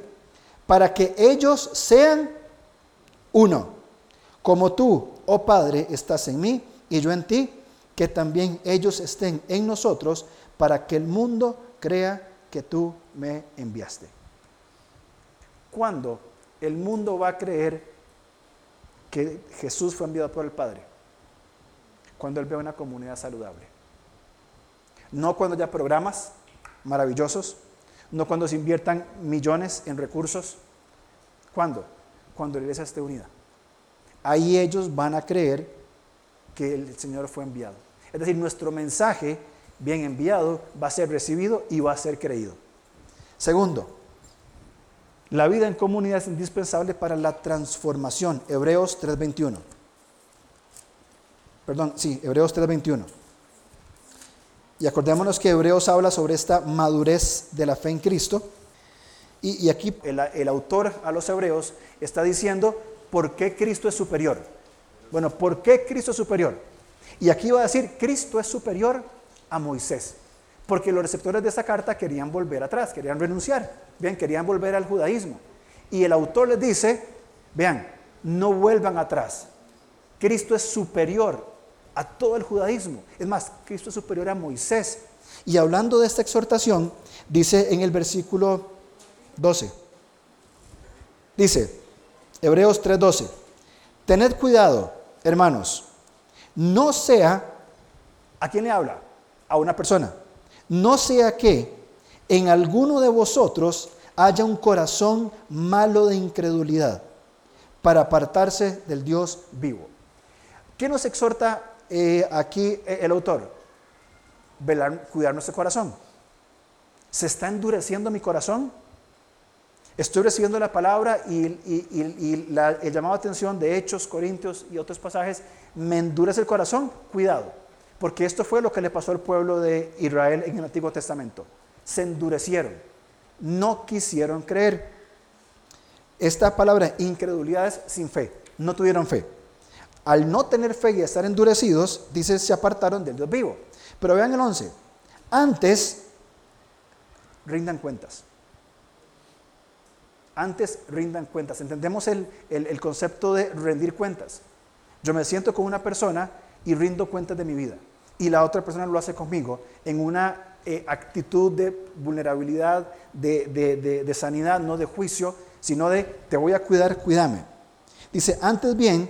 Para que ellos sean
Uno, como tú, oh Padre, estás en mí y yo en ti, que también ellos estén en nosotros para que el mundo crea que tú me enviaste.
¿Cuándo el mundo va a creer que Jesús fue enviado por el Padre? Cuando él ve una comunidad saludable. No cuando haya programas maravillosos, no cuando se inviertan millones en recursos. ¿Cuándo? Cuando la iglesia esté unida. Ahí ellos van a creer que el Señor fue enviado. Es decir, nuestro mensaje bien enviado va a ser recibido y va a ser creído. Segundo, la vida en comunidad es indispensable para la transformación. Hebreos 3.21. Perdón, sí, Hebreos 3.21. Y acordémonos que Hebreos habla sobre esta madurez de la fe en Cristo. Y, aquí el, el autor a los Hebreos está diciendo por qué Cristo es superior. Bueno, ¿por qué Cristo es superior? Y aquí va a decir, Cristo es superior a Moisés. Porque los receptores de esa carta querían volver atrás, querían renunciar, bien, querían volver al judaísmo. Y el autor les dice, vean, no vuelvan atrás. Cristo es superior a todo el judaísmo. Es más, Cristo es superior a Moisés. Y hablando de esta exhortación, dice en el versículo 12, dice, Hebreos 3:12, tened cuidado, hermanos, no sea, ¿a quién le habla? A una persona no sea que en alguno de vosotros haya un corazón malo de incredulidad para apartarse del Dios vivo. ¿Qué nos exhorta eh, aquí el autor? Velar, cuidar nuestro corazón. ¿Se está endureciendo mi corazón? Estoy recibiendo la palabra y, el llamado de atención de Hechos, Corintios y otros pasajes me endurece el corazón. Cuidado porque esto fue lo que le pasó al pueblo de Israel en el Antiguo Testamento. Se endurecieron, no quisieron creer. Esta palabra incredulidad es sin fe, no tuvieron fe. Al no tener fe y estar endurecidos, dice, se apartaron del Dios vivo. Pero vean el 11, antes rindan cuentas. Antes rindan cuentas. Entendemos el, el concepto de rendir cuentas. Yo me siento con una persona y rindo cuentas de mi vida. Y la otra persona lo hace conmigo en una eh, actitud de vulnerabilidad, de, sanidad, no de juicio, sino de te voy a cuidar, cuídame. Dice, antes bien,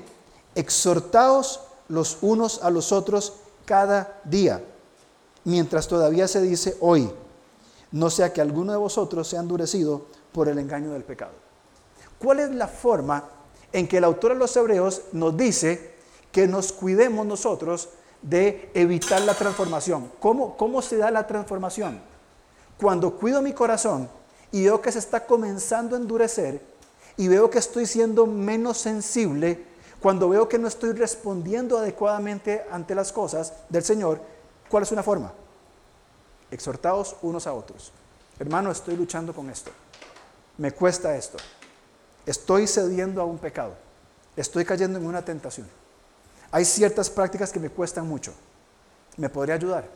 exhortaos los unos a los otros cada día, mientras todavía se dice hoy, no sea que alguno de vosotros sea endurecido por el engaño del pecado. ¿Cuál es la forma en que el autor de los Hebreos nos dice que nos cuidemos nosotros de evitar la transformación. ¿Cómo, ¿Cómo se da la transformación? Cuando cuido mi corazón y veo que se está comenzando a endurecer y veo que estoy siendo menos sensible, cuando veo que no estoy respondiendo adecuadamente ante las cosas del Señor, ¿cuál es una forma? Exhortados unos a otros. Hermano, estoy luchando con esto. Me cuesta esto. Estoy cediendo a un pecado. Estoy cayendo en una tentación. Hay ciertas prácticas que me cuestan mucho. ¿Me podría ayudar?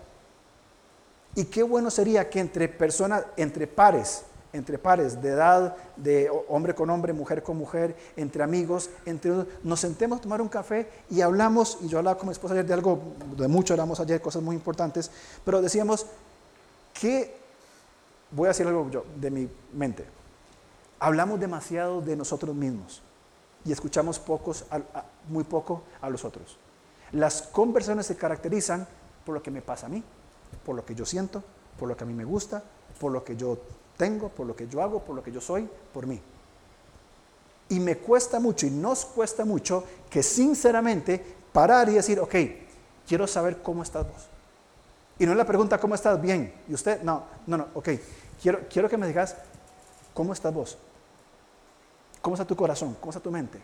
Y qué bueno sería que entre personas, entre pares, entre pares de edad, de hombre con hombre, mujer con mujer, entre amigos, entre nos sentemos a tomar un café y hablamos, y yo hablaba con mi esposa ayer de algo, de mucho hablamos ayer, cosas muy importantes, pero decíamos que, voy a decir algo yo, de mi mente, hablamos demasiado de nosotros mismos y escuchamos pocos, muy poco a los otros. Las conversaciones se caracterizan por lo que me pasa a mí, por lo que yo siento, por lo que a mí me gusta, por lo que yo tengo, por lo que yo hago, por lo que yo soy, por mí. Y me cuesta mucho y nos cuesta mucho que sinceramente parar y decir, ok, quiero saber cómo estás vos. Y no es la pregunta, ¿cómo estás? Bien. ¿Y usted? No, no, no, ok. Quiero, quiero que me digas, ¿cómo estás vos? ¿Cómo está tu corazón? ¿Cómo está tu mente?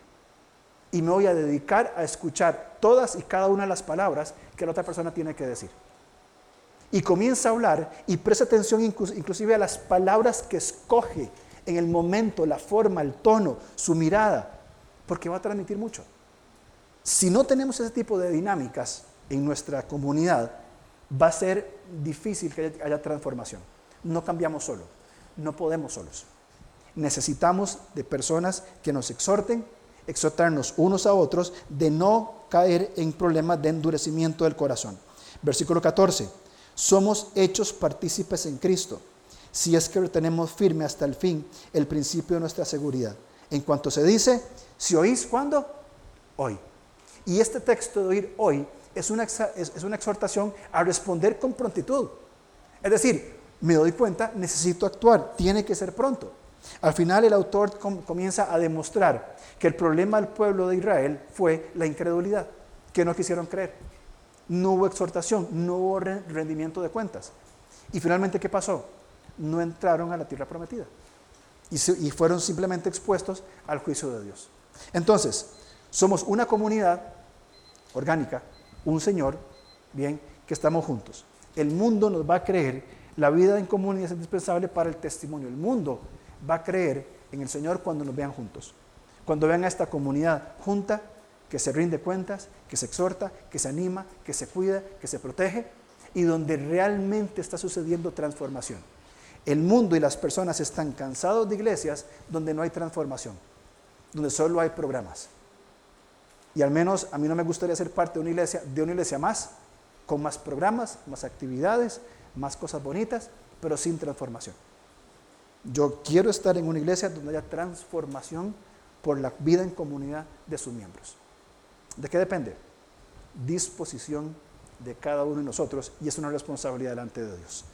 Y me voy a dedicar a escuchar todas y cada una de las palabras que la otra persona tiene que decir. Y comienza a hablar y presta atención inclusive a las palabras que escoge en el momento, la forma, el tono, su mirada, porque va a transmitir mucho. Si no tenemos ese tipo de dinámicas en nuestra comunidad, va a ser difícil que haya transformación. No cambiamos solo, no podemos solos necesitamos de personas que nos exhorten exhortarnos unos a otros de no caer en problemas de endurecimiento del corazón. Versículo 14. Somos hechos partícipes en Cristo, si es que retenemos firme hasta el fin el principio de nuestra seguridad. En cuanto se dice, si oís, ¿cuándo? Hoy. Y este texto de oír hoy es una, es una exhortación a responder con prontitud. Es decir, me doy cuenta, necesito actuar, tiene que ser pronto. Al final el autor comienza a demostrar que el problema del pueblo de Israel fue la incredulidad, que no quisieron creer. No hubo exhortación, no hubo rendimiento de cuentas. Y finalmente, ¿qué pasó? No entraron a la tierra prometida. Y, fueron simplemente expuestos al juicio de Dios. Entonces, somos una comunidad orgánica, un Señor, bien, que estamos juntos. El mundo nos va a creer, la vida en comunidad es indispensable para el testimonio. El mundo va a creer en el Señor cuando nos vean juntos. Cuando vean a esta comunidad junta, que se rinde cuentas, que se exhorta, que se anima, que se cuida, que se protege y donde realmente está sucediendo transformación. El mundo y las personas están cansados de iglesias donde no hay transformación, donde solo hay programas. Y al menos a mí no me gustaría ser parte de una iglesia, de una iglesia más, con más programas, más actividades, más cosas bonitas, pero sin transformación. Yo quiero estar en una iglesia donde haya transformación por la vida en comunidad de sus miembros. ¿De qué depende? Disposición de cada uno de nosotros y es una responsabilidad delante de Dios.